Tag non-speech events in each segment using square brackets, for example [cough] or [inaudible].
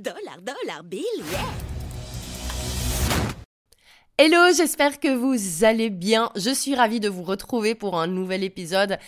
Dollar, dollar, bill, yeah Hello, j'espère que vous allez bien. Je suis ravie de vous retrouver pour un nouvel épisode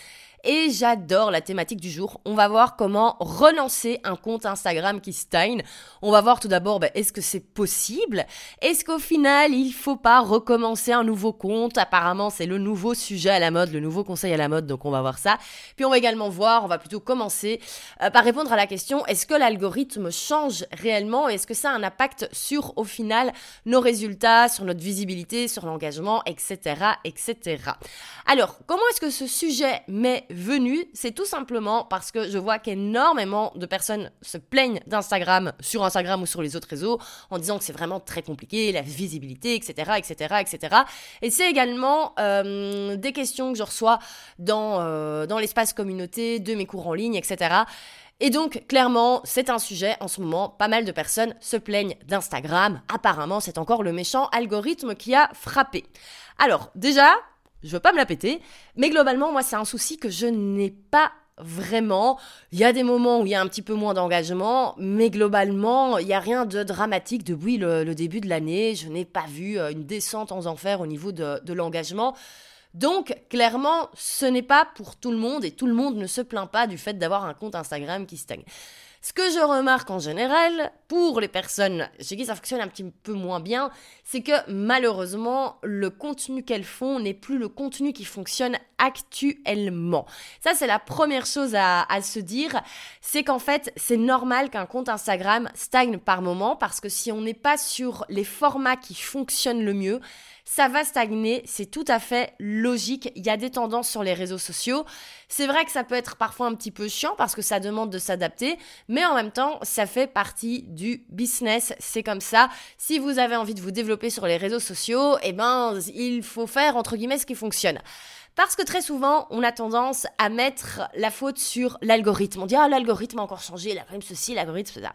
et j'adore la thématique du jour. On va voir comment relancer un compte Instagram qui stagne. On va voir tout d'abord, bah, est-ce que c'est possible? Est-ce qu'au final, il faut pas recommencer un nouveau compte? Apparemment, c'est le nouveau sujet à la mode, le nouveau conseil à la mode, donc on va voir ça. Puis on va également voir, on va plutôt commencer euh, par répondre à la question, est-ce que l'algorithme change réellement? Est-ce que ça a un impact sur, au final, nos résultats, sur notre visibilité, sur l'engagement, etc., etc. Alors, comment est-ce que ce sujet met venu, c'est tout simplement parce que je vois qu'énormément de personnes se plaignent d'Instagram sur Instagram ou sur les autres réseaux en disant que c'est vraiment très compliqué, la visibilité, etc., etc., etc. Et c'est également euh, des questions que je reçois dans, euh, dans l'espace communauté, de mes cours en ligne, etc. Et donc, clairement, c'est un sujet en ce moment. Pas mal de personnes se plaignent d'Instagram. Apparemment, c'est encore le méchant algorithme qui a frappé. Alors, déjà, je veux pas me la péter, mais globalement, moi, c'est un souci que je n'ai pas vraiment. Il y a des moments où il y a un petit peu moins d'engagement, mais globalement, il n'y a rien de dramatique depuis le, début de l'année. Je n'ai pas vu euh, une descente en enfer au niveau de, de l'engagement. Donc, clairement, ce n'est pas pour tout le monde et tout le monde ne se plaint pas du fait d'avoir un compte Instagram qui stagne. Ce que je remarque en général, pour les personnes chez qui ça fonctionne un petit peu moins bien, c'est que malheureusement, le contenu qu'elles font n'est plus le contenu qui fonctionne actuellement. Ça, c'est la première chose à, à se dire, c'est qu'en fait, c'est normal qu'un compte Instagram stagne par moment, parce que si on n'est pas sur les formats qui fonctionnent le mieux, ça va stagner, c'est tout à fait logique. Il y a des tendances sur les réseaux sociaux. C'est vrai que ça peut être parfois un petit peu chiant parce que ça demande de s'adapter, mais en même temps, ça fait partie du business. C'est comme ça. Si vous avez envie de vous développer sur les réseaux sociaux, eh ben, il faut faire entre guillemets ce qui fonctionne. Parce que très souvent, on a tendance à mettre la faute sur l'algorithme. On dit, ah, l'algorithme a encore changé, même ceci, l'algorithme, ça.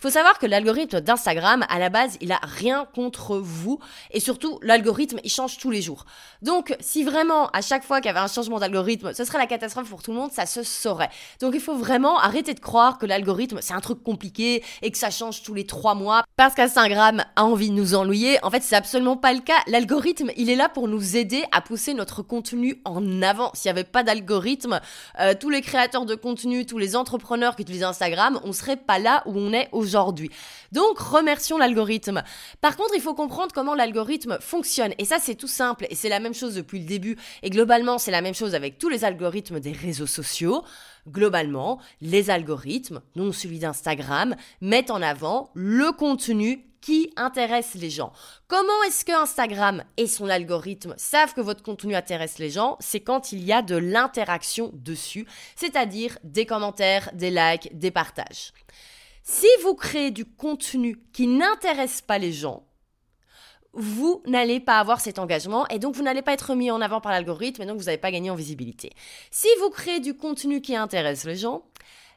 Faut savoir que l'algorithme d'Instagram, à la base, il a rien contre vous. Et surtout, l'algorithme, il change tous les jours. Donc, si vraiment, à chaque fois qu'il y avait un changement d'algorithme, ce serait la catastrophe pour tout le monde, ça se saurait. Donc, il faut vraiment arrêter de croire que l'algorithme, c'est un truc compliqué et que ça change tous les trois mois parce qu'Instagram a envie de nous ennuyer. En fait, c'est absolument pas le cas. L'algorithme, il est là pour nous aider à pousser notre contenu en avant. S'il n'y avait pas d'algorithme, euh, tous les créateurs de contenu, tous les entrepreneurs qui utilisent Instagram, on serait pas là où on est aujourd'hui Donc remercions l'algorithme. Par contre, il faut comprendre comment l'algorithme fonctionne. Et ça, c'est tout simple. Et c'est la même chose depuis le début. Et globalement, c'est la même chose avec tous les algorithmes des réseaux sociaux. Globalement, les algorithmes, non celui d'Instagram, mettent en avant le contenu qui intéresse les gens. Comment est-ce que Instagram et son algorithme savent que votre contenu intéresse les gens? C'est quand il y a de l'interaction dessus, c'est-à-dire des commentaires, des likes, des partages. Si vous créez du contenu qui n'intéresse pas les gens, vous n'allez pas avoir cet engagement et donc vous n'allez pas être mis en avant par l'algorithme et donc vous n'allez pas gagner en visibilité. Si vous créez du contenu qui intéresse les gens,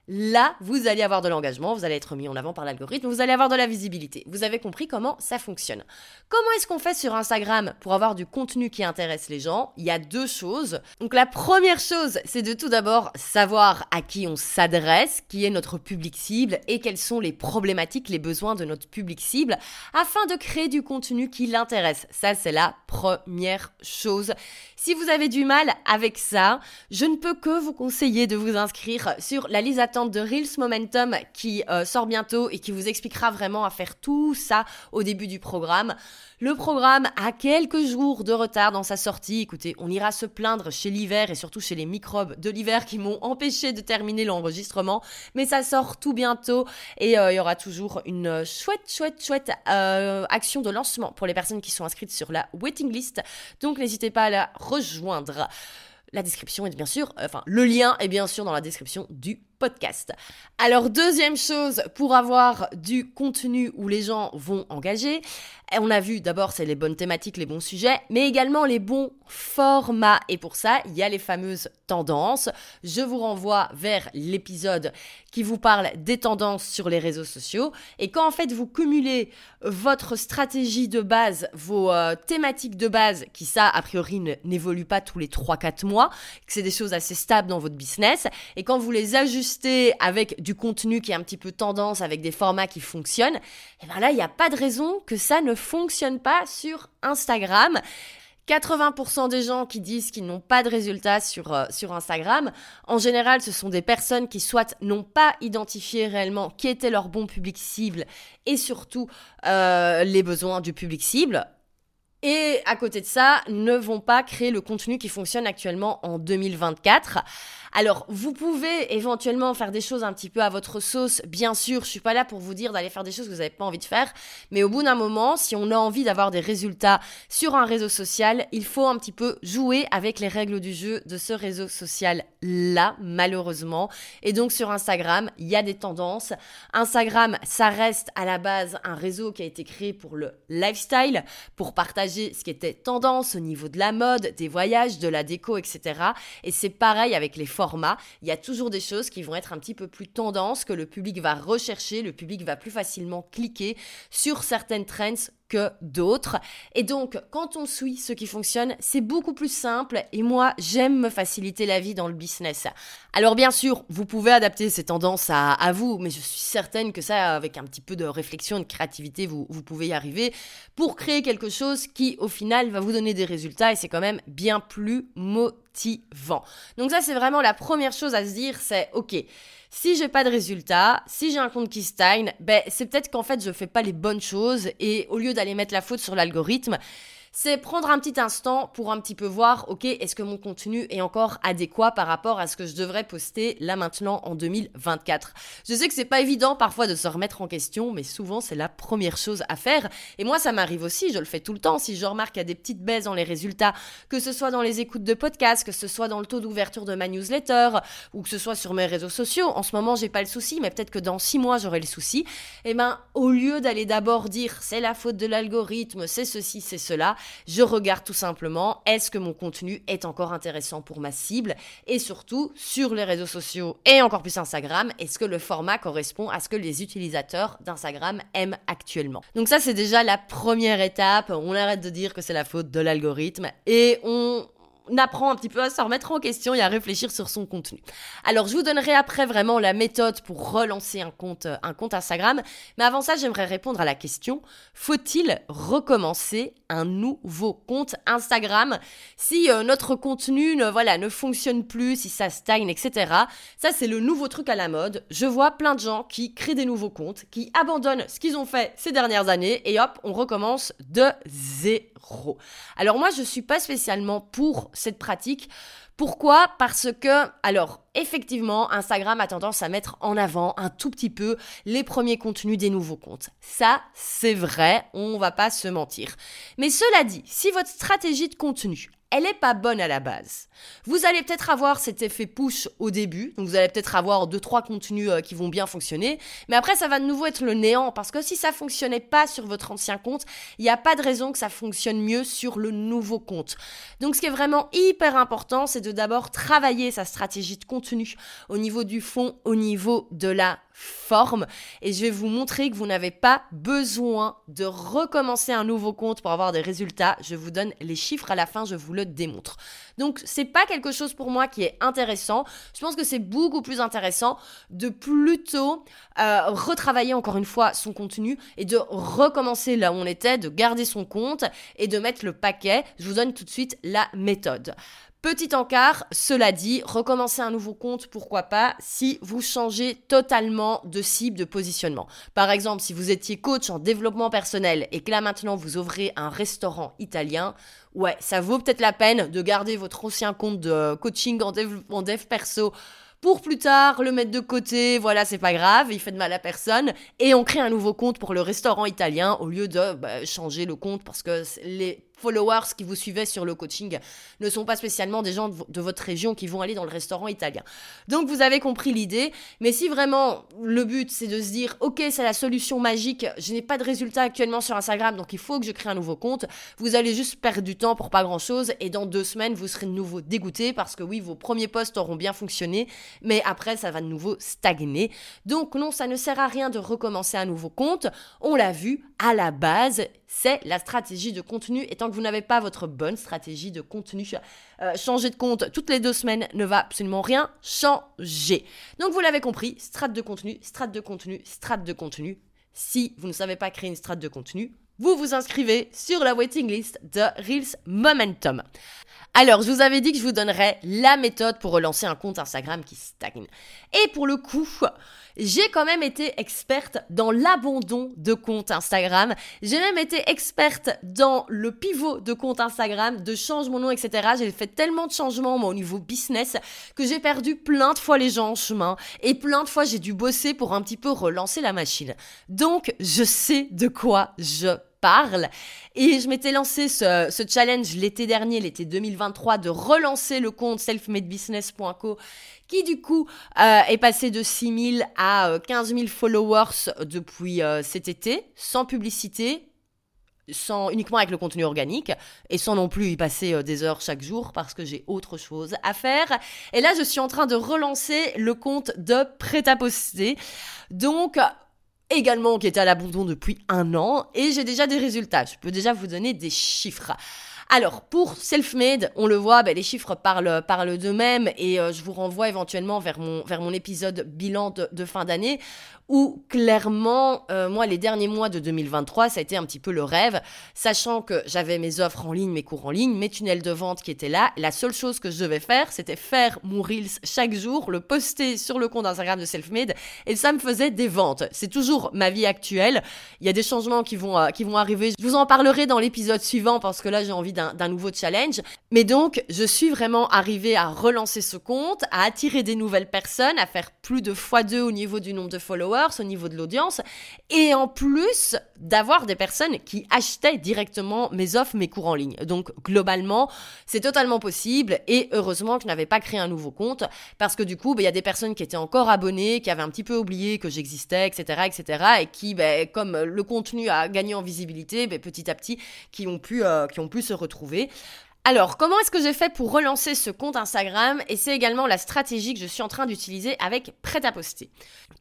Là, vous allez avoir de l'engagement, vous allez être mis en avant par l'algorithme, vous allez avoir de la visibilité. Vous avez compris comment ça fonctionne. Comment est-ce qu'on fait sur Instagram pour avoir du contenu qui intéresse les gens? Il y a deux choses. Donc la première chose, c'est de tout d'abord savoir à qui on s'adresse, qui est notre public cible et quelles sont les problématiques, les besoins de notre public cible afin de créer du contenu qui l'intéresse. Ça, c'est la première chose. Si vous avez du mal avec ça, je ne peux que vous conseiller de vous inscrire sur la liste de Reels Momentum qui euh, sort bientôt et qui vous expliquera vraiment à faire tout ça au début du programme. Le programme a quelques jours de retard dans sa sortie. Écoutez, on ira se plaindre chez l'hiver et surtout chez les microbes de l'hiver qui m'ont empêché de terminer l'enregistrement. Mais ça sort tout bientôt et euh, il y aura toujours une chouette, chouette, chouette euh, action de lancement pour les personnes qui sont inscrites sur la waiting list. Donc n'hésitez pas à la rejoindre. La description est bien sûr, enfin le lien est bien sûr dans la description du podcast. Alors deuxième chose, pour avoir du contenu où les gens vont engager, on a vu d'abord c'est les bonnes thématiques, les bons sujets, mais également les bons formats. Et pour ça, il y a les fameuses tendances. Je vous renvoie vers l'épisode qui vous parle des tendances sur les réseaux sociaux. Et quand en fait vous cumulez votre stratégie de base, vos euh, thématiques de base, qui ça a priori n'évoluent pas tous les 3-4 mois, que c'est des choses assez stables dans votre business, et quand vous les ajustez avec du contenu qui est un petit peu tendance, avec des formats qui fonctionnent, et eh bien là, il n'y a pas de raison que ça ne fonctionne pas sur Instagram. 80% des gens qui disent qu'ils n'ont pas de résultats sur, euh, sur Instagram, en général, ce sont des personnes qui soit n'ont pas identifié réellement qui était leur bon public cible et surtout euh, les besoins du public cible. Et à côté de ça, ne vont pas créer le contenu qui fonctionne actuellement en 2024. Alors, vous pouvez éventuellement faire des choses un petit peu à votre sauce. Bien sûr, je suis pas là pour vous dire d'aller faire des choses que vous n'avez pas envie de faire. Mais au bout d'un moment, si on a envie d'avoir des résultats sur un réseau social, il faut un petit peu jouer avec les règles du jeu de ce réseau social-là, malheureusement. Et donc, sur Instagram, il y a des tendances. Instagram, ça reste à la base un réseau qui a été créé pour le lifestyle, pour partager ce qui était tendance au niveau de la mode, des voyages, de la déco, etc. Et c'est pareil avec les format, il y a toujours des choses qui vont être un petit peu plus tendances, que le public va rechercher, le public va plus facilement cliquer sur certaines trends que d'autres. Et donc, quand on suit ce qui fonctionne, c'est beaucoup plus simple et moi, j'aime me faciliter la vie dans le business. Alors bien sûr, vous pouvez adapter ces tendances à, vous, mais je suis certaine que ça, avec un petit peu de réflexion de créativité, vous, vous pouvez y arriver pour créer quelque chose qui, au final, va vous donner des résultats et c'est quand même bien plus motivant. Donc ça, c'est vraiment la première chose à se dire, c'est OK si j'ai pas de résultat, si j'ai un compte qui stagne, ben c'est peut-être qu'en fait je fais pas les bonnes choses et au lieu d'aller mettre la faute sur l'algorithme, c'est prendre un petit instant pour un petit peu voir, ok, est-ce que mon contenu est encore adéquat par rapport à ce que je devrais poster là maintenant en 2024. Je sais que c'est pas évident parfois de se remettre en question, mais souvent c'est la première chose à faire. Et moi, ça m'arrive aussi, je le fais tout le temps. Si je remarque qu'il y a des petites baisses dans les résultats, que ce soit dans les écoutes de podcasts, que ce soit dans le taux d'ouverture de ma newsletter, ou que ce soit sur mes réseaux sociaux, en ce moment j'ai pas le souci, mais peut-être que dans six mois j'aurai le souci. Et eh ben, au lieu d'aller d'abord dire c'est la faute de l'algorithme, c'est ceci, c'est cela, je regarde tout simplement est-ce que mon contenu est encore intéressant pour ma cible? Et surtout sur les réseaux sociaux et encore plus Instagram, est-ce que le format correspond à ce que les utilisateurs d'Instagram aiment actuellement? Donc ça c'est déjà la première étape, on arrête de dire que c'est la faute de l'algorithme et on on apprend un petit peu à se remettre en question et à réfléchir sur son contenu. Alors, je vous donnerai après vraiment la méthode pour relancer un compte, Instagram. Mais avant ça, j'aimerais répondre à la question, faut-il recommencer un nouveau compte Instagram si euh, notre contenu voilà, ne fonctionne plus, si ça stagne, etc. Ça, c'est le nouveau truc à la mode. Je vois plein de gens qui créent des nouveaux comptes, qui abandonnent ce qu'ils ont fait ces dernières années et hop, on recommence de zéro. Alors moi, je suis pas spécialement pour cette pratique. Pourquoi? Parce que, alors, effectivement, Instagram a tendance à mettre en avant un tout petit peu les premiers contenus des nouveaux comptes. Ça, c'est vrai, on va pas se mentir. Mais cela dit, si votre stratégie de contenu, elle est pas bonne à la base. Vous allez peut-être avoir cet effet push au début, donc vous allez peut-être avoir deux trois contenus euh, qui vont bien fonctionner, mais après ça va de nouveau être le néant parce que si ça fonctionnait pas sur votre ancien compte, il n'y a pas de raison que ça fonctionne mieux sur le nouveau compte. Donc ce qui est vraiment hyper important, c'est de d'abord travailler sa stratégie de contenu au niveau du fond, au niveau de la et je vais vous montrer que vous n'avez pas besoin de recommencer un nouveau compte pour avoir des résultats. Je vous donne les chiffres à la fin, je vous le démontre. Donc c'est pas quelque chose pour moi qui est intéressant. Je pense que c'est beaucoup plus intéressant de plutôt euh, retravailler encore une fois son contenu et de recommencer là où on était, de garder son compte et de mettre le paquet. Je vous donne tout de suite la méthode. Petit encart, cela dit, recommencer un nouveau compte, pourquoi pas, si vous changez totalement de cible de positionnement. Par exemple, si vous étiez coach en développement personnel et que là maintenant vous ouvrez un restaurant italien, ouais, ça vaut peut-être la peine de garder votre ancien compte de coaching en en dev perso pour plus tard le mettre de côté, voilà, c'est pas grave, il fait de mal à personne, et on crée un nouveau compte pour le restaurant italien au lieu de bah, changer le compte parce que les followers qui vous suivaient sur le coaching ne sont pas spécialement des gens de, votre région qui vont aller dans le restaurant italien. Donc vous avez compris l'idée, mais si vraiment le but c'est de se dire ok c'est la solution magique, je n'ai pas de résultat actuellement sur Instagram donc il faut que je crée un nouveau compte, vous allez juste perdre du temps pour pas grand chose et dans deux semaines vous serez de nouveau dégoûté parce que oui vos premiers posts auront bien fonctionné mais après ça va de nouveau stagner. Donc non ça ne sert à rien de recommencer un nouveau compte, on l'a vu à la base c'est la stratégie de contenu. Et tant que vous n'avez pas votre bonne stratégie de contenu, euh, changer de compte toutes les deux semaines ne va absolument rien changer. Donc vous l'avez compris, strate de contenu, strate de contenu, strate de contenu. Si vous ne savez pas créer une strate de contenu, vous vous inscrivez sur la waiting list de Reels Momentum. Alors, je vous avais dit que je vous donnerais la méthode pour relancer un compte Instagram qui stagne. Et pour le coup, j'ai quand même été experte dans l'abandon de comptes Instagram. J'ai même été experte dans le pivot de compte Instagram, de change mon nom, etc. J'ai fait tellement de changements, au niveau business, que j'ai perdu plein de fois les gens en chemin. Et plein de fois, j'ai dû bosser pour un petit peu relancer la machine. Donc, je sais de quoi je parle. Et je m'étais lancé ce, challenge l'été dernier, l'été 2023, de relancer le compte selfmadebusiness.co qui du coup euh, est passé de 6 000 à 15 euh, 000 followers depuis euh, cet été, sans publicité, sans uniquement avec le contenu organique et sans non plus y passer des heures chaque jour parce que j'ai autre chose à faire. Et là, je suis en train de relancer le compte de prêt à poster. Donc également qui était à l'abandon depuis un an et j'ai déjà des résultats. Je peux déjà vous donner des chiffres. Alors, pour Selfmade, on le voit, ben, les chiffres parlent, parlent d'eux-mêmes et euh, je vous renvoie éventuellement vers mon, vers mon épisode bilan de, fin d'année où clairement, euh, moi, les derniers mois de 2023, ça a été un petit peu le rêve, sachant que j'avais mes offres en ligne, mes cours en ligne, mes tunnels de vente qui étaient là. La seule chose que je devais faire, c'était faire mon Reels chaque jour, le poster sur le compte Instagram de Selfmade, et ça me faisait des ventes. C'est toujours ma vie actuelle. Il y a des changements qui vont, euh, qui vont arriver. Je vous en parlerai dans l'épisode suivant parce que là, j'ai envie d'un nouveau challenge. Mais donc, je suis vraiment arrivée à relancer ce compte, à attirer des nouvelles personnes, à faire plus de x2 au niveau du nombre de followers au niveau de l'audience, et en plus d'avoir des personnes qui achetaient directement mes offres, mes cours en ligne. Donc globalement, c'est totalement possible, et heureusement que je n'avais pas créé un nouveau compte, parce que du coup, bah, il y a des personnes qui étaient encore abonnées, qui avaient un petit peu oublié que j'existais, etc., etc., et qui, bah, comme le contenu a gagné en visibilité, bah, petit à petit, qui ont pu, euh, qui ont pu se retrouver. Alors, comment est-ce que j'ai fait pour relancer ce compte Instagram Et c'est également la stratégie que je suis en train d'utiliser avec Prêt à poster.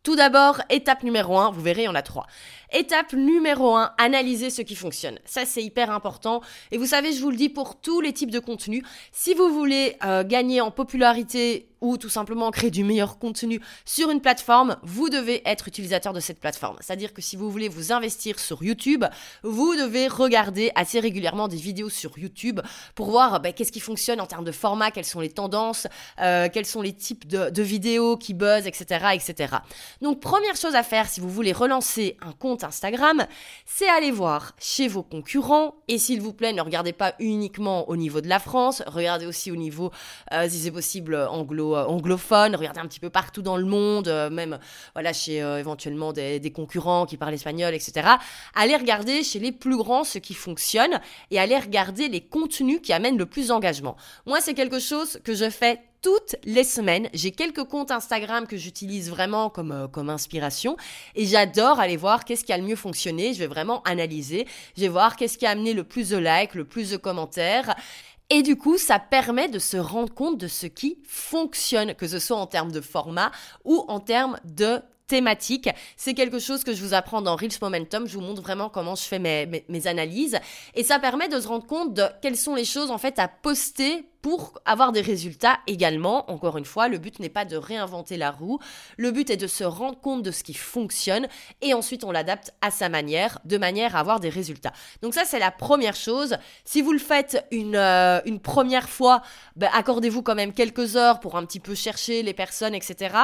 Tout d'abord, étape numéro 1, vous verrez, il y en a trois. Étape numéro 1, analyser ce qui fonctionne. Ça, c'est hyper important. Et vous savez, je vous le dis pour tous les types de contenus. Si vous voulez euh, gagner en popularité ou tout simplement créer du meilleur contenu sur une plateforme, vous devez être utilisateur de cette plateforme. C'est-à-dire que si vous voulez vous investir sur YouTube, vous devez regarder assez régulièrement des vidéos sur YouTube pour voir ben, qu'est-ce qui fonctionne en termes de format, quelles sont les tendances, euh, quels sont les types de, vidéos qui buzzent, etc., etc. Donc première chose à faire si vous voulez relancer un Instagram, c'est aller voir chez vos concurrents et s'il vous plaît, ne regardez pas uniquement au niveau de la France, regardez aussi au niveau, euh, si c'est possible, anglo euh, anglophone, regardez un petit peu partout dans le monde, euh, même voilà chez éventuellement des, des, concurrents qui parlent espagnol, etc. Allez regarder chez les plus grands ce qui fonctionne et allez regarder les contenus qui amènent le plus d'engagement. Moi, c'est quelque chose que je fais toutes les semaines. J'ai quelques comptes Instagram que j'utilise vraiment comme, comme inspiration et j'adore aller voir qu'est-ce qui a le mieux fonctionné. Je vais vraiment analyser. Je vais voir qu'est-ce qui a amené le plus de likes, le plus de commentaires. Et du coup, ça permet de se rendre compte de ce qui fonctionne, que ce soit en termes de format ou en termes de thématique. C'est quelque chose que je vous apprends dans Reels Momentum. Je vous montre vraiment comment je fais mes, mes, analyses. Et ça permet de se rendre compte de quelles sont les choses en fait à poster pour avoir des résultats également. Encore une fois, le but n'est pas de réinventer la roue, le but est de se rendre compte de ce qui fonctionne et ensuite on l'adapte à sa manière, de manière à avoir des résultats. Donc ça c'est la première chose. Si vous le faites une, euh, une première fois, ben, accordez-vous quand même quelques heures pour un petit peu chercher les personnes, etc.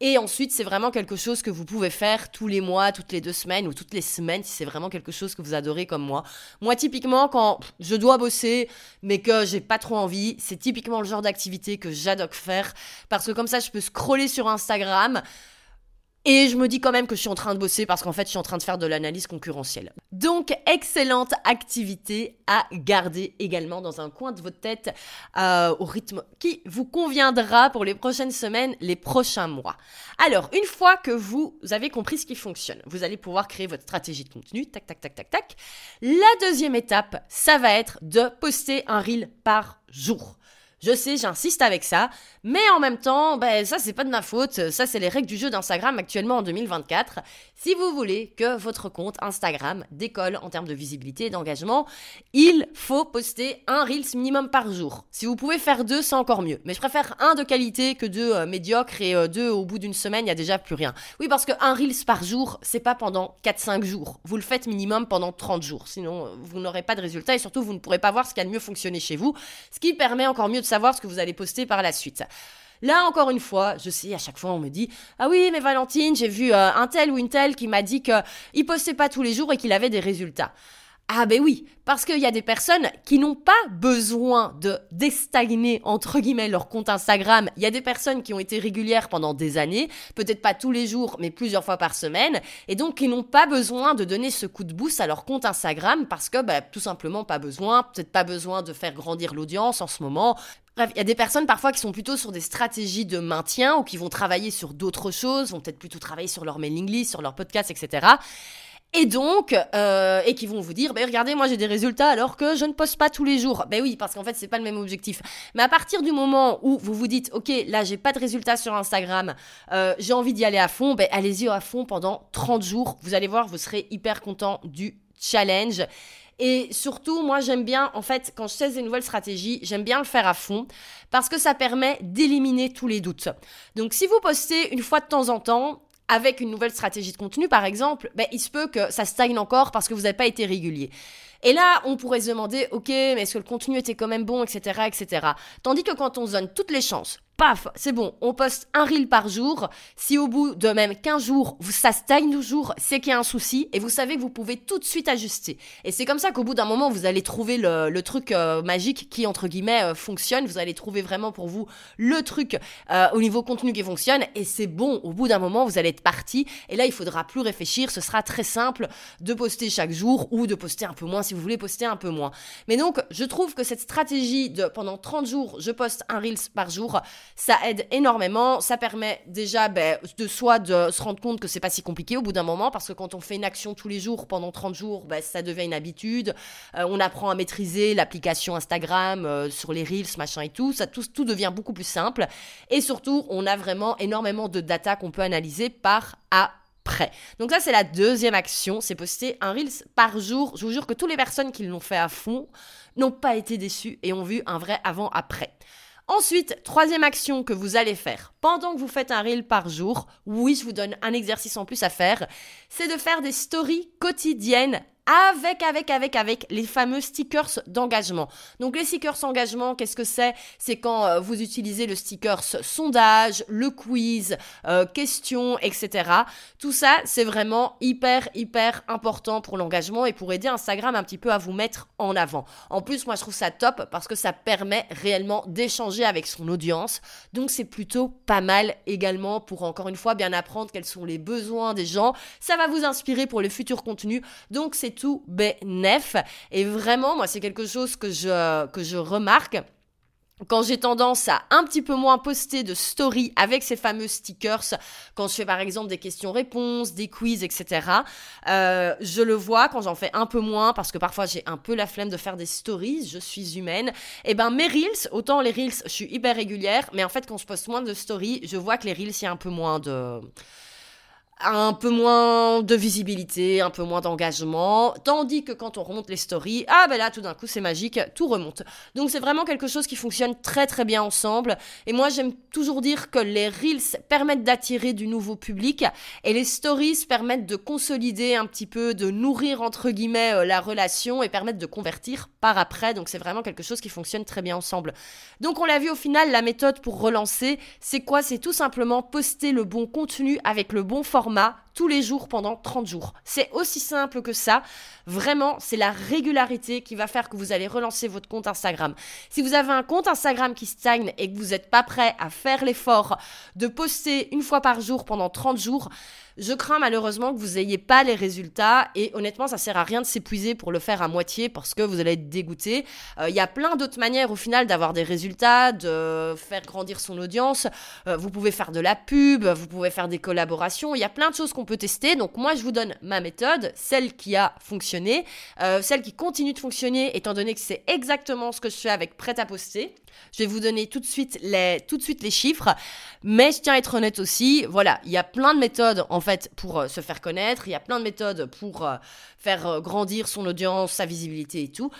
Et ensuite, c'est vraiment quelque chose que vous pouvez faire tous les mois, toutes les deux semaines ou toutes les semaines si c'est vraiment quelque chose que vous adorez comme moi. Moi, typiquement, quand je dois bosser mais que j'ai pas trop envie, c'est typiquement le genre d'activité que j'adore faire parce que comme ça, je peux scroller sur Instagram et je me dis quand même que je suis en train de bosser parce qu'en fait, je suis en train de faire de l'analyse concurrentielle. Donc, excellente activité à garder également dans un coin de votre tête euh, au rythme qui vous conviendra pour les prochaines semaines, les prochains mois. Alors, une fois que vous avez compris ce qui fonctionne, vous allez pouvoir créer votre stratégie de contenu. Tac, tac, tac, tac, tac. La deuxième étape, ça va être de poster un reel par jour. Je sais, j'insiste avec ça, mais en même temps, ben, ça c'est pas de ma faute, ça c'est les règles du jeu d'Instagram actuellement en 2024. Si vous voulez que votre compte Instagram décolle en termes de visibilité et d'engagement, il faut poster un Reels minimum par jour. Si vous pouvez faire deux, c'est encore mieux. Mais je préfère un de qualité que deux euh, médiocres et euh, deux au bout d'une semaine, il y a déjà plus rien. Oui, parce que un Reels par jour, c'est pas pendant 4-5 jours. Vous le faites minimum pendant 30 jours. Sinon, euh, vous n'aurez pas de résultat et surtout, vous ne pourrez pas voir ce qui a le mieux fonctionné chez vous. Ce qui permet encore mieux de savoir ce que vous allez poster par la suite. Là, encore une fois, je sais, à chaque fois, on me dit Ah oui, mais Valentine, j'ai vu euh, un tel ou une telle qui m'a dit qu'il postait pas tous les jours et qu'il avait des résultats. Ah ben oui, parce qu'il y a des personnes qui n'ont pas besoin de déstagner entre guillemets leur compte Instagram. Il y a des personnes qui ont été régulières pendant des années, peut-être pas tous les jours, mais plusieurs fois par semaine, et donc qui n'ont pas besoin de donner ce coup de boost à leur compte Instagram parce que bah, tout simplement pas besoin, peut-être pas besoin de faire grandir l'audience en ce moment. Bref, il y a des personnes parfois qui sont plutôt sur des stratégies de maintien ou qui vont travailler sur d'autres choses, vont peut-être plutôt travailler sur leur mailing list, sur leur podcast, etc. Et donc, euh, et qui vont vous dire, ben regardez, moi j'ai des résultats alors que je ne poste pas tous les jours. Ben oui, parce qu'en fait c'est pas le même objectif. Mais à partir du moment où vous vous dites, ok, là j'ai pas de résultats sur Instagram, euh, j'ai envie d'y aller à fond, ben allez-y à fond pendant 30 jours. Vous allez voir, vous serez hyper content du challenge. Et surtout, moi, j'aime bien, en fait, quand je teste des nouvelles stratégies, j'aime bien le faire à fond parce que ça permet d'éliminer tous les doutes. Donc, si vous postez une fois de temps en temps, avec une nouvelle stratégie de contenu, par exemple, ben, il se peut que ça stagne encore parce que vous n'avez pas été régulier. Et là, on pourrait se demander, ok, mais est-ce que le contenu était quand même bon, etc., etc. Tandis que quand on se donne toutes les chances paf, c'est bon, on poste un reel par jour. Si au bout de même 15 jours, ça stagne toujours, c'est qu'il y a un souci et vous savez que vous pouvez tout de suite ajuster. Et c'est comme ça qu'au bout d'un moment, vous allez trouver le, truc euh, magique qui, entre guillemets, euh, fonctionne. Vous allez trouver vraiment pour vous le truc euh, au niveau contenu qui fonctionne et c'est bon. Au bout d'un moment, vous allez être parti et là, il faudra plus réfléchir. Ce sera très simple de poster chaque jour ou de poster un peu moins si vous voulez poster un peu moins. Mais donc, je trouve que cette stratégie de pendant 30 jours, je poste un Reels par jour, ça aide énormément. Ça permet déjà ben, de soi de se rendre compte que c'est pas si compliqué au bout d'un moment parce que quand on fait une action tous les jours pendant 30 jours, ben, ça devient une habitude. Euh, on apprend à maîtriser l'application Instagram euh, sur les Reels, machin et tout. Ça, tout, devient beaucoup plus simple. Et surtout, on a vraiment énormément de data qu'on peut analyser par après. Donc ça, c'est la deuxième action, c'est poster un Reels par jour. Je vous jure que toutes les personnes qui l'ont fait à fond n'ont pas été déçues et ont vu un vrai avant-après. Ensuite, troisième action que vous allez faire pendant que vous faites un reel par jour, oui, je vous donne un exercice en plus à faire, c'est de faire des stories quotidiennes avec, avec, avec, avec les fameux stickers d'engagement. Donc les stickers engagement, qu'est-ce que c'est? C'est quand euh, vous utilisez le stickers sondage, le quiz, euh, questions, etc. Tout ça, c'est vraiment hyper, hyper important pour l'engagement et pour aider Instagram un petit peu à vous mettre en avant. En plus, moi, je trouve ça top parce que ça permet réellement d'échanger avec son audience. Donc c'est plutôt pas mal également pour encore une fois bien apprendre quels sont les besoins des gens. Ça va vous inspirer pour les futurs contenus. Donc c'est tout bénef. Et vraiment, moi, c'est quelque chose que je, que je remarque quand j'ai tendance à un petit peu moins poster de stories avec ces fameux stickers, quand je fais par exemple des questions-réponses, des quiz, etc., euh, je le vois quand j'en fais un peu moins, parce que parfois j'ai un peu la flemme de faire des stories, je suis humaine, et eh ben mes reels, autant les reels, je suis hyper régulière, mais en fait quand je poste moins de stories, je vois que les reels, il y a un peu moins de un peu moins de visibilité, un peu moins d'engagement, tandis que quand on remonte les stories, ah ben là tout d'un coup c'est magique, tout remonte. Donc c'est vraiment quelque chose qui fonctionne très très bien ensemble. Et moi j'aime toujours dire que les reels permettent d'attirer du nouveau public et les stories permettent de consolider un petit peu, de nourrir entre guillemets euh, la relation et permettent de convertir par après. Donc c'est vraiment quelque chose qui fonctionne très bien ensemble. Donc on l'a vu au final, la méthode pour relancer, c'est quoi? C'est tout simplement poster le bon contenu avec le bon format tous les jours pendant 30 jours. C'est aussi simple que ça. Vraiment, c'est la régularité qui va faire que vous allez relancer votre compte Instagram. Si vous avez un compte Instagram qui stagne et que vous n'êtes pas prêt à faire l'effort de poster une fois par jour pendant 30 jours, je crains malheureusement que vous n'ayez pas les résultats et honnêtement, ça sert à rien de s'épuiser pour le faire à moitié parce que vous allez être dégoûté. Euh, il y a plein d'autres manières au final d'avoir des résultats, de faire grandir son audience. Euh, vous pouvez faire de la pub, vous pouvez faire des collaborations. Il y a plein de choses qu'on peut tester. Donc moi, je vous donne ma méthode, celle qui a fonctionné, euh, celle qui continue de fonctionner étant donné que c'est exactement ce que je fais avec Prêt à poster. Je vais vous donner tout de suite les, tout de suite les chiffres, mais je tiens à être honnête aussi. Voilà, il y a plein de méthodes en fait pour euh, se faire connaître, il y a plein de méthodes pour euh, faire euh, grandir son audience, sa visibilité et tout.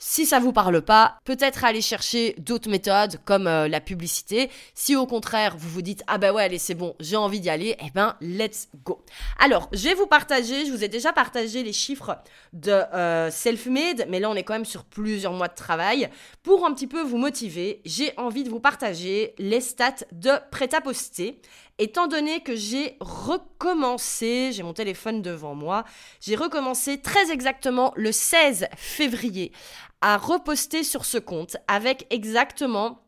Si ça vous parle pas, peut-être aller chercher d'autres méthodes comme la publicité. Si au contraire vous vous dites ah ben ouais allez c'est bon j'ai envie d'y aller, eh ben let's go. Alors je vais vous partager, je vous ai déjà partagé les chiffres de euh, self-made, mais là on est quand même sur plusieurs mois de travail. Pour un petit peu vous motiver, j'ai envie de vous partager les stats de prêt-à-poster étant donné que j'ai recommencé, j'ai mon téléphone devant moi, j'ai recommencé très exactement le 16 février à reposter sur ce compte avec exactement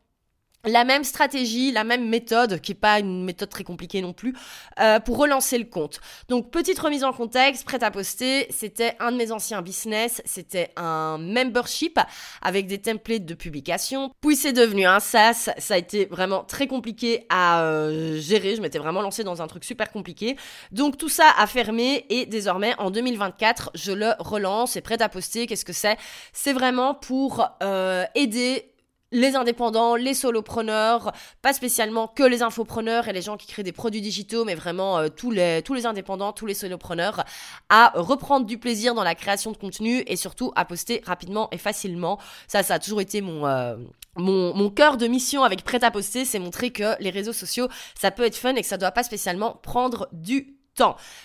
la même stratégie, la même méthode, qui n'est pas une méthode très compliquée non plus, euh, pour relancer le compte. Donc, petite remise en contexte, prête à poster, c'était un de mes anciens business, c'était un membership avec des templates de publication. Puis c'est devenu un SaaS, ça a été vraiment très compliqué à euh, gérer, je m'étais vraiment lancée dans un truc super compliqué. Donc, tout ça a fermé et désormais, en 2024, je le relance et prête à poster, qu'est-ce que c'est? C'est vraiment pour euh, aider les indépendants, les solopreneurs, pas spécialement que les infopreneurs et les gens qui créent des produits digitaux, mais vraiment euh, tous, les, tous les indépendants, tous les solopreneurs, à reprendre du plaisir dans la création de contenu et surtout à poster rapidement et facilement. Ça, ça a toujours été mon... Euh, mon, mon cœur de mission avec Prêt à poster, c'est montrer que les réseaux sociaux, ça peut être fun et que ça doit pas spécialement prendre du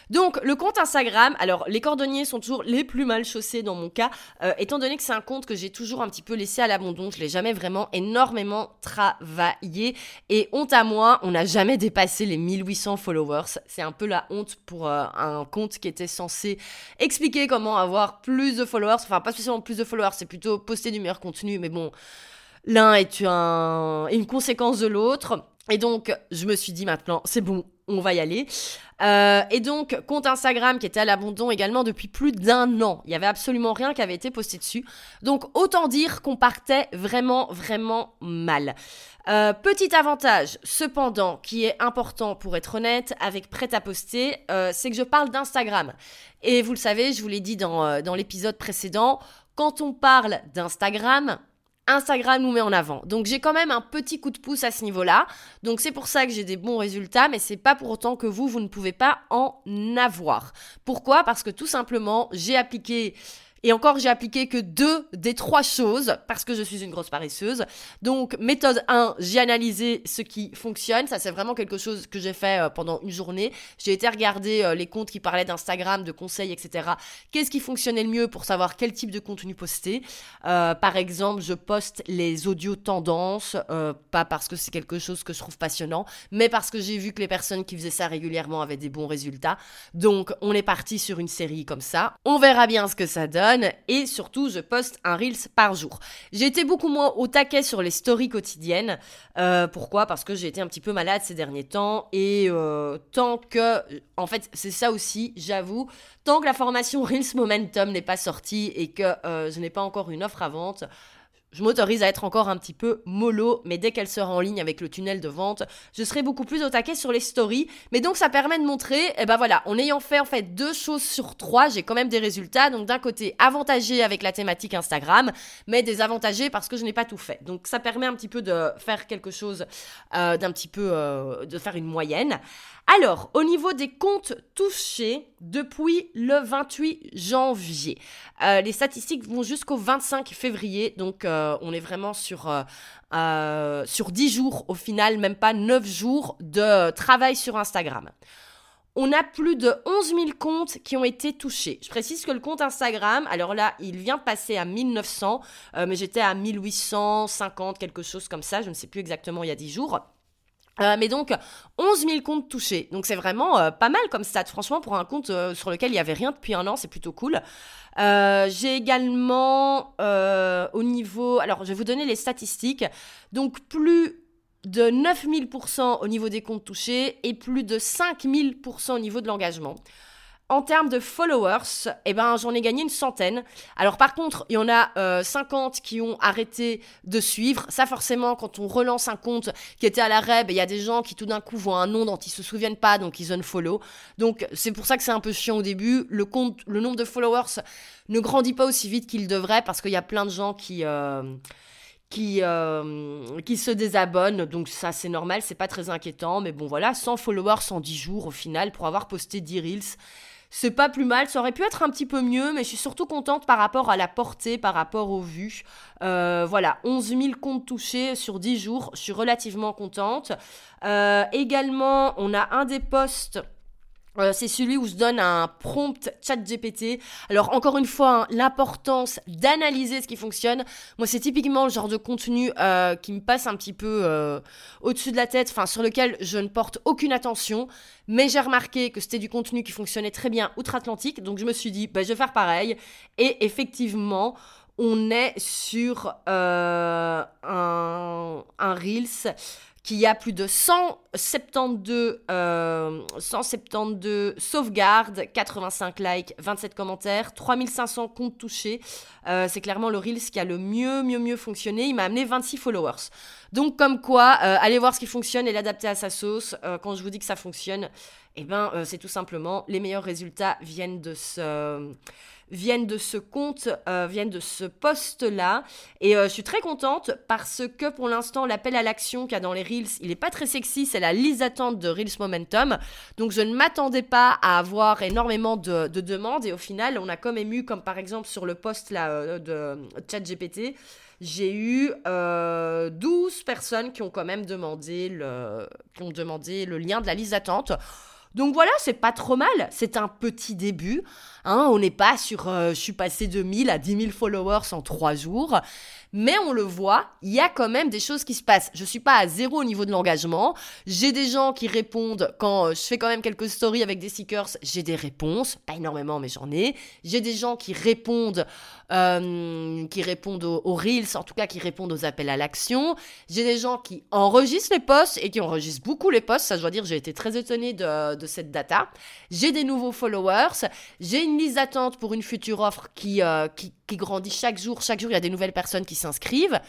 donc, le compte Instagram, alors les cordonniers sont toujours les plus mal chaussés dans mon cas, euh, étant donné que c'est un compte que j'ai toujours un petit peu laissé à l'abandon, je l'ai jamais vraiment énormément travaillé. Et honte à moi, on n'a jamais dépassé les 1800 followers. C'est un peu la honte pour euh, un compte qui était censé expliquer comment avoir plus de followers. Enfin, pas spécialement plus de followers, c'est plutôt poster du meilleur contenu, mais bon, l'un est une conséquence de l'autre. Et donc, je me suis dit maintenant, c'est bon, on va y aller. Euh, et donc, compte Instagram qui était à l'abandon également depuis plus d'un an. Il y avait absolument rien qui avait été posté dessus. Donc, autant dire qu'on partait vraiment, vraiment mal. Euh, petit avantage, cependant, qui est important pour être honnête, avec prêt à poster, euh, c'est que je parle d'Instagram. Et vous le savez, je vous l'ai dit dans, dans l'épisode précédent, quand on parle d'Instagram, Instagram nous met en avant. Donc j'ai quand même un petit coup de pouce à ce niveau-là. Donc c'est pour ça que j'ai des bons résultats, mais c'est pas pour autant que vous, vous ne pouvez pas en avoir. Pourquoi? Parce que tout simplement, j'ai appliqué et encore, j'ai appliqué que deux des trois choses parce que je suis une grosse paresseuse. Donc, méthode 1, j'ai analysé ce qui fonctionne. Ça, c'est vraiment quelque chose que j'ai fait euh, pendant une journée. J'ai été regarder euh, les comptes qui parlaient d'Instagram, de conseils, etc. Qu'est-ce qui fonctionnait le mieux pour savoir quel type de contenu poster? Euh, Par exemple, je poste les audios tendances, pas parce que c'est quelque chose que je trouve passionnant, mais parce que j'ai vu que les personnes qui faisaient ça régulièrement avaient des bons résultats. Donc, on est parti sur une série comme ça. On verra bien ce que ça donne et surtout je poste un Reels par jour. J'ai été beaucoup moins au taquet sur les stories quotidiennes. Euh, pourquoi? Parce que j'ai été un petit peu malade ces derniers temps et euh, tant que, en fait c'est ça aussi, j'avoue, tant que la formation [laughs] Reels Momentum n'est pas sortie et que euh, je n'ai pas encore une offre à vente, je m'autorise à être encore un petit peu mollo, mais dès qu'elle sera en ligne avec le tunnel de vente, je serai beaucoup plus au taquet sur les stories. Mais donc ça permet de montrer, et eh ben voilà, en ayant fait en fait deux choses sur trois, j'ai quand même des résultats. Donc d'un côté, avantagé avec la thématique Instagram, mais désavantagé parce que je n'ai pas tout fait. Donc ça permet un petit peu de faire quelque chose euh, d'un petit peu, euh, de faire une moyenne. Alors, au niveau des comptes touchés depuis le 28 janvier, euh, les statistiques vont jusqu'au 25 février, donc euh, on est vraiment sur, euh, sur 10 jours au final, même pas 9 jours de travail sur Instagram. On a plus de 11 000 comptes qui ont été touchés. Je précise que le compte Instagram, alors là, il vient passer à 1900, mais j'étais à 1850, quelque chose comme ça, je ne sais plus exactement il y a 10 jours. Euh, mais donc 11 000 comptes touchés. Donc c'est vraiment euh, pas mal comme stat. Franchement, pour un compte euh, sur lequel il n'y avait rien depuis un an, c'est plutôt cool. J'ai également au niveau... Alors je vais vous donner les statistiques. Donc plus de 9 000% au niveau des comptes touchés et plus de 5 000% au niveau de l'engagement. En termes de followers, eh ben, j'en ai gagné une centaine. Alors par contre, il y en a 50 euh, qui ont arrêté de suivre. Ça forcément, quand on relance un compte qui était à l'arrêt, ben, il y a des gens qui tout d'un coup voient un nom dont ils se souviennent pas, donc ils unfollow. Donc c'est pour ça que c'est un peu chiant au début. Le compte, le nombre de followers ne grandit pas aussi vite qu'il devrait parce qu'il y a plein de gens qui... Euh, qui, euh, qui se désabonnent. Donc ça, c'est normal, c'est pas très inquiétant. Mais bon, voilà, 100 followers en 10 jours au final pour avoir posté 10 reels c'est pas plus mal. Ça aurait pu être un petit peu mieux, mais je suis surtout contente par rapport à la portée, par rapport aux vues. Euh, voilà, 11 000 comptes touchés sur 10 jours. Je suis relativement contente. Euh, également, on a un des posts euh, c'est celui où je donne un prompt chat GPT. Alors encore une fois, hein, l'importance d'analyser ce qui fonctionne. Moi, c'est typiquement le genre de contenu euh, qui me passe un petit peu euh, au-dessus de la tête, enfin sur lequel je ne porte aucune attention. Mais j'ai remarqué que c'était du contenu qui fonctionnait très bien outre-Atlantique, donc je me suis dit, bah, je vais faire pareil. Et effectivement, on est sur un, un Reels qui a plus de 172, euh, 172 sauvegardes, 85 likes, 27 commentaires, 3500 comptes touchés. Euh, c'est clairement le Reels qui a le mieux, mieux, mieux fonctionné. Il m'a amené 26 followers. Donc comme quoi, euh, allez voir ce qui fonctionne et l'adapter à sa sauce. Euh, quand je vous dis que ça fonctionne, eh ben, c'est tout simplement les meilleurs résultats viennent de ce viennent de ce compte, euh, viennent de ce poste-là. Et euh, je suis très contente parce que pour l'instant, l'appel à l'action qu'il y a dans les Reels, il n'est pas très sexy, c'est la liste d'attente de Reels Momentum. Donc je ne m'attendais pas à avoir énormément de, demandes et au final, on a quand même eu, comme par exemple sur le poste là, euh, de ChatGPT, j'ai eu 12 personnes qui ont quand même demandé le, qui ont demandé le lien de la liste d'attente. Donc voilà, c'est pas trop mal. C'est un petit début. Hein, on n'est pas sur euh, je suis passé de 1000 à 10 000 followers en 3 jours. Mais on le voit, il y a quand même des choses qui se passent. Je suis pas à zéro au niveau de l'engagement. J'ai des gens qui répondent quand euh, je fais quand même quelques stories avec des stickers. J'ai des réponses, pas énormément, mais j'en ai. J'ai des gens qui répondent, euh, qui répondent aux, reels, en tout cas qui répondent aux appels à l'action. J'ai des gens qui enregistrent les posts et qui enregistrent beaucoup les posts. Ça, je dois dire, j'ai été très étonnée de, de cette data. J'ai des nouveaux followers. J'ai une liste d'attente pour une future offre qui, euh, qui, qui grandit chaque jour. Chaque jour, il y a des nouvelles personnes qui s'inscrivent.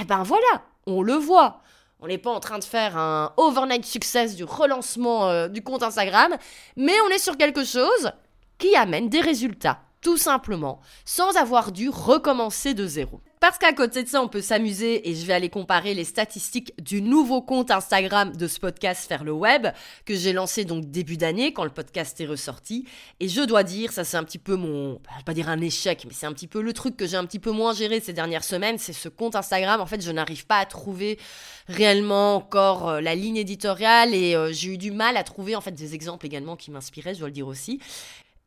Eh ben voilà, on le voit. On n'est pas en train de faire un overnight success du relancement euh, du compte Instagram, mais on est sur quelque chose qui amène des résultats, tout simplement, sans avoir dû recommencer de zéro. Parce qu'à côté de ça, on peut s'amuser et je vais aller comparer les statistiques du nouveau compte Instagram de ce podcast Faire le Web que j'ai lancé donc début d'année quand le podcast est ressorti. Et je dois dire, ça c'est un petit peu mon, je vais pas dire un échec, mais c'est un petit peu le truc que j'ai un petit peu moins géré ces dernières semaines, c'est ce compte Instagram. En fait, je n'arrive pas à trouver réellement encore euh, la ligne éditoriale et euh, j'ai eu du mal à trouver en fait des exemples également qui m'inspiraient, je dois le dire aussi.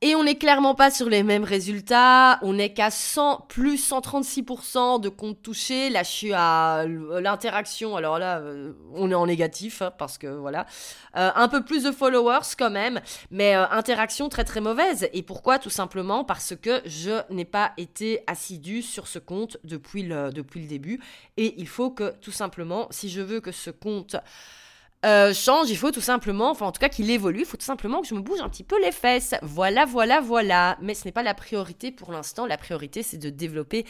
Et on n'est clairement pas sur les mêmes résultats. On n'est qu'à 100, plus 136% de comptes touchés. Là, je suis à l'interaction. Alors là, euh, on est en négatif hein, parce que voilà. Euh, un peu plus de followers quand même. Mais euh, interaction très très mauvaise. Et pourquoi? Tout simplement parce que je n'ai pas été assidu sur ce compte depuis le, depuis le début. Et il faut que tout simplement, si je veux que ce compte euh, change, il faut tout simplement, enfin en tout cas qu'il évolue, il faut tout simplement que je me bouge un petit peu les fesses. Voilà, voilà, voilà. Mais ce n'est pas la priorité pour l'instant. La priorité, c'est de développer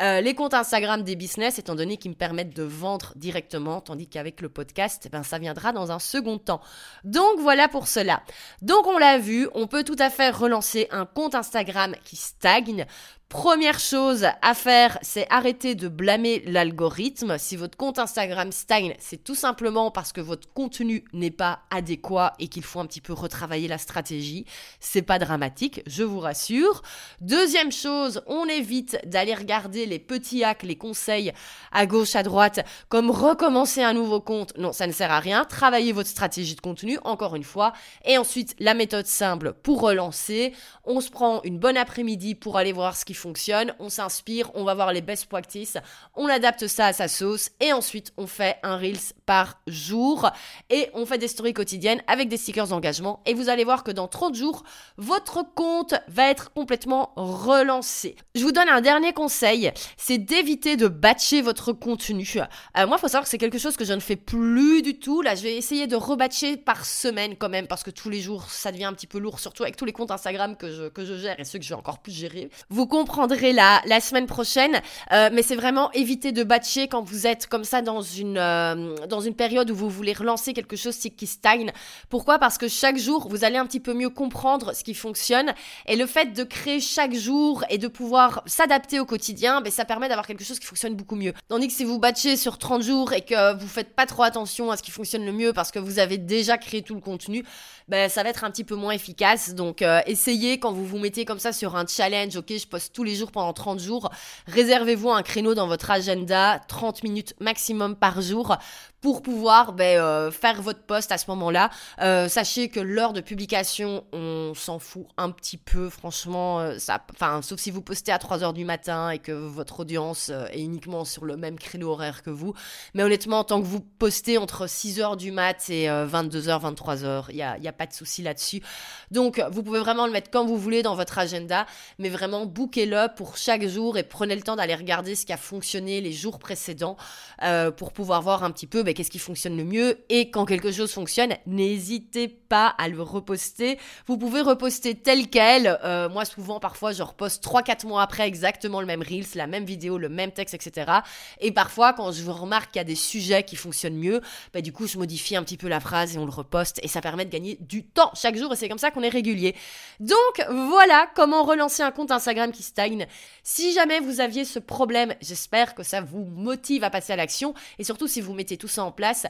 euh, les comptes Instagram des business, étant donné qu'ils me permettent de vendre directement, tandis qu'avec le podcast, eh ben, ça viendra dans un second temps. Donc voilà pour cela. Donc on l'a vu, on peut tout à fait relancer un compte Instagram qui stagne Première chose à faire, c'est arrêter de blâmer l'algorithme. Si votre compte Instagram stagne, c'est tout simplement parce que votre contenu n'est pas adéquat et qu'il faut un petit peu retravailler la stratégie. C'est pas dramatique, je vous rassure. Deuxième chose, on évite d'aller regarder les petits hacks, les conseils à gauche, à droite, comme recommencer un nouveau compte. Non, ça ne sert à rien. Travaillez votre stratégie de contenu, encore une fois. Et ensuite, la méthode simple pour relancer. On se prend une bonne après-midi pour aller voir ce qui fonctionne, on s'inspire, on va voir les best practices, on adapte ça à sa sauce et ensuite on fait un Reels par jour et on fait des stories quotidiennes avec des stickers d'engagement et vous allez voir que dans 30 jours, votre compte va être complètement relancé. Je vous donne un dernier conseil, c'est d'éviter de batcher votre contenu. Euh, moi, il faut savoir que c'est quelque chose que je ne fais plus du tout. Là, je vais essayer de rebatcher par semaine quand même parce que tous les jours, ça devient un petit peu lourd, surtout avec tous les comptes Instagram que je, que je gère et ceux que je vais encore plus gérer. Vous comprendrez la, la semaine prochaine. Euh, mais c'est vraiment éviter de batcher quand vous êtes comme ça dans une, euh, dans une période où vous voulez relancer quelque chose qui stagne. Pourquoi? Parce que chaque jour, vous allez un petit peu mieux comprendre ce qui fonctionne. Et le fait de créer chaque jour et de pouvoir s'adapter au quotidien, ben, ça permet d'avoir quelque chose qui fonctionne beaucoup mieux. Tandis que si vous batchez sur 30 jours et que vous faites pas trop attention à ce qui fonctionne le mieux parce que vous avez déjà créé tout le contenu, ben, ça va être un petit peu moins efficace. Donc euh, essayez quand vous vous mettez comme ça sur un challenge, ok, je poste tous les jours pendant 30 jours, réservez-vous un créneau dans votre agenda, 30 minutes maximum par jour pour pouvoir ben, euh, faire votre poste à ce moment-là. Euh, sachez que l'heure de publication, on s'en fout un petit peu, franchement, euh, sauf si vous postez à 3h du matin et que votre audience est uniquement sur le même créneau horaire que vous. Mais honnêtement, tant que vous postez entre 6h du mat et 22h, 23h, il n'y a, pas de souci là-dessus. Donc, vous pouvez vraiment le mettre comme vous voulez dans votre agenda, mais vraiment, pour chaque jour et prenez le temps d'aller regarder ce qui a fonctionné les jours précédents pour pouvoir voir un petit peu ben, qu'est-ce qui fonctionne le mieux. Et quand quelque chose fonctionne, n'hésitez à le reposter. Vous pouvez reposter tel quel. Euh, moi, souvent, parfois, je reposte 3-4 mois après exactement le même Reels, la même vidéo, le même texte, etc. Et parfois, quand je remarque qu'il y a des sujets qui fonctionnent mieux, bah, du coup, je modifie un petit peu la phrase et on le reposte. Et ça permet de gagner du temps chaque jour. Et c'est comme ça qu'on est régulier. Donc, voilà comment relancer un compte Instagram qui stagne. Si jamais vous aviez ce problème, j'espère que ça vous motive à passer à l'action. Et surtout, si vous mettez tout ça en place.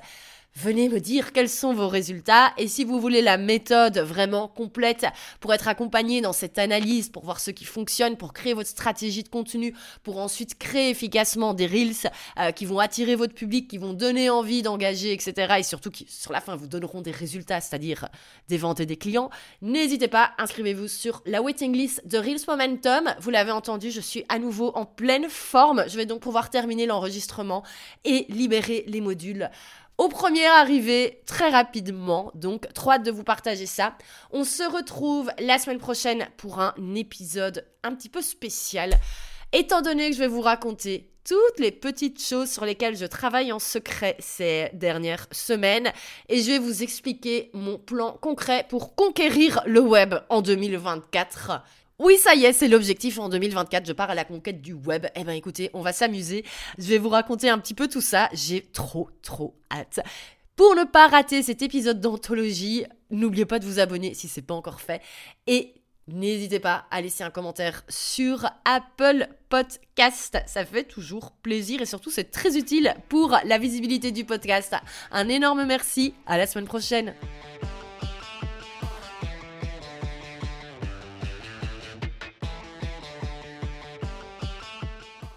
Venez me dire quels sont vos résultats et si vous voulez la méthode vraiment complète pour être accompagné dans cette analyse, pour voir ce qui fonctionne, pour créer votre stratégie de contenu, pour ensuite créer efficacement des reels euh, qui vont attirer votre public, qui vont donner envie d'engager, etc. Et surtout qui, sur la fin, vous donneront des résultats, c'est-à-dire des ventes et des clients. N'hésitez pas, inscrivez-vous sur la waiting list de Reels Momentum. Vous l'avez entendu, je suis à nouveau en pleine forme. Je vais donc pouvoir terminer l'enregistrement et libérer les modules au premier arrivé très rapidement. Donc, trop hâte de vous partager ça. On se retrouve la semaine prochaine pour un épisode un petit peu spécial. Étant donné que je vais vous raconter toutes les petites choses sur lesquelles je travaille en secret ces dernières semaines et je vais vous expliquer mon plan concret pour conquérir le web en 2024. Oui, ça y est, c'est l'objectif en 2024. Je pars à la conquête du web. Eh ben, écoutez, on va s'amuser. Je vais vous raconter un petit peu tout ça. J'ai trop, trop hâte. Pour ne pas rater cet épisode d'anthologie, n'oubliez pas de vous abonner si c'est pas encore fait. Et n'hésitez pas à laisser un commentaire sur Apple Podcast. Ça fait toujours plaisir et surtout c'est très utile pour la visibilité du podcast. Un énorme merci. À la semaine prochaine.